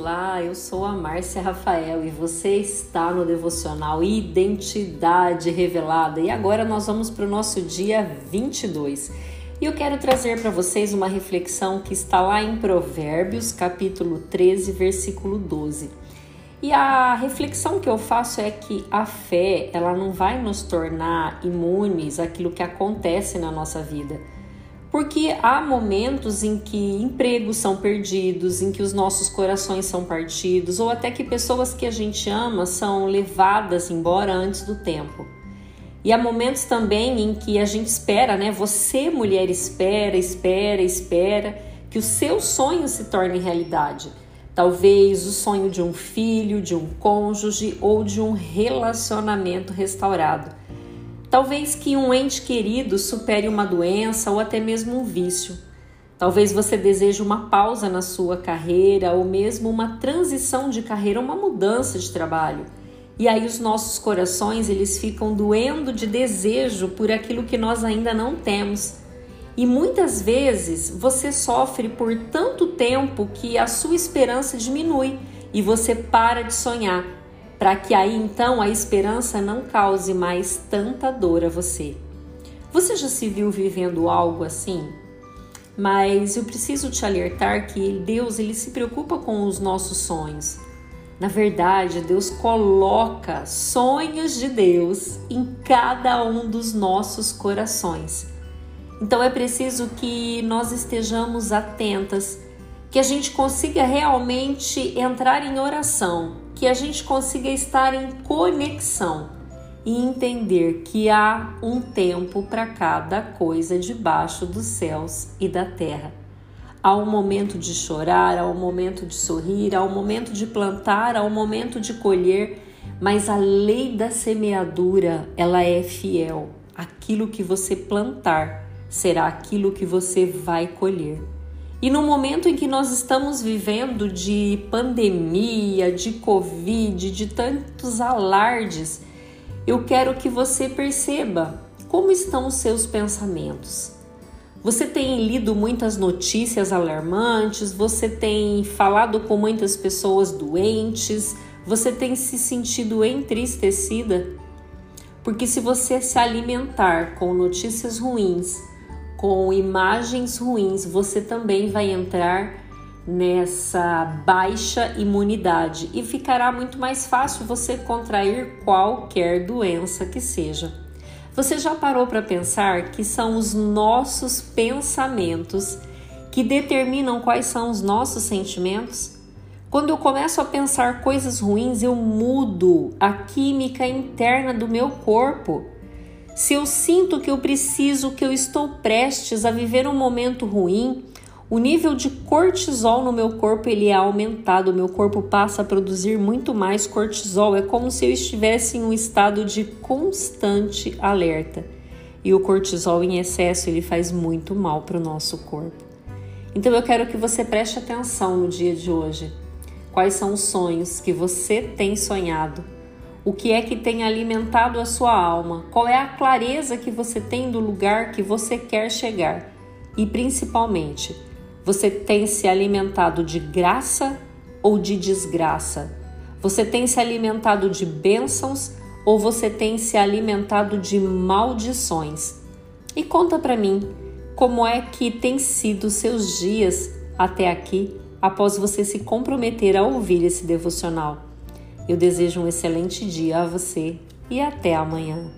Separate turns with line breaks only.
Olá, eu sou a Márcia Rafael e você está no devocional Identidade Revelada. E agora nós vamos para o nosso dia 22. E eu quero trazer para vocês uma reflexão que está lá em Provérbios, capítulo 13, versículo 12. E a reflexão que eu faço é que a fé, ela não vai nos tornar imunes àquilo que acontece na nossa vida porque há momentos em que empregos são perdidos, em que os nossos corações são partidos, ou até que pessoas que a gente ama são levadas embora antes do tempo. E há momentos também em que a gente espera, né? Você, mulher, espera, espera, espera que o seu sonho se torne realidade. Talvez o sonho de um filho, de um cônjuge ou de um relacionamento restaurado. Talvez que um ente querido supere uma doença ou até mesmo um vício. Talvez você deseje uma pausa na sua carreira ou mesmo uma transição de carreira, uma mudança de trabalho. E aí os nossos corações, eles ficam doendo de desejo por aquilo que nós ainda não temos. E muitas vezes você sofre por tanto tempo que a sua esperança diminui e você para de sonhar para que aí então a esperança não cause mais tanta dor a você. Você já se viu vivendo algo assim? Mas eu preciso te alertar que Deus ele se preocupa com os nossos sonhos. Na verdade, Deus coloca sonhos de Deus em cada um dos nossos corações. Então é preciso que nós estejamos atentas, que a gente consiga realmente entrar em oração que a gente consiga estar em conexão e entender que há um tempo para cada coisa debaixo dos céus e da terra. Há um momento de chorar, há um momento de sorrir, há um momento de plantar, há um momento de colher, mas a lei da semeadura, ela é fiel. Aquilo que você plantar será aquilo que você vai colher. E no momento em que nós estamos vivendo de pandemia, de Covid, de tantos alardes, eu quero que você perceba como estão os seus pensamentos. Você tem lido muitas notícias alarmantes, você tem falado com muitas pessoas doentes, você tem se sentido entristecida? Porque se você se alimentar com notícias ruins, com imagens ruins, você também vai entrar nessa baixa imunidade e ficará muito mais fácil você contrair qualquer doença que seja. Você já parou para pensar que são os nossos pensamentos que determinam quais são os nossos sentimentos? Quando eu começo a pensar coisas ruins, eu mudo a química interna do meu corpo se eu sinto que eu preciso, que eu estou prestes a viver um momento ruim, o nível de cortisol no meu corpo ele é aumentado, o meu corpo passa a produzir muito mais cortisol, é como se eu estivesse em um estado de constante alerta. E o cortisol em excesso ele faz muito mal para o nosso corpo. Então eu quero que você preste atenção no dia de hoje. Quais são os sonhos que você tem sonhado? O que é que tem alimentado a sua alma? Qual é a clareza que você tem do lugar que você quer chegar? E principalmente, você tem se alimentado de graça ou de desgraça? Você tem se alimentado de bênçãos ou você tem se alimentado de maldições? E conta para mim, como é que tem sido seus dias até aqui após você se comprometer a ouvir esse devocional? Eu desejo um excelente dia a você e até amanhã.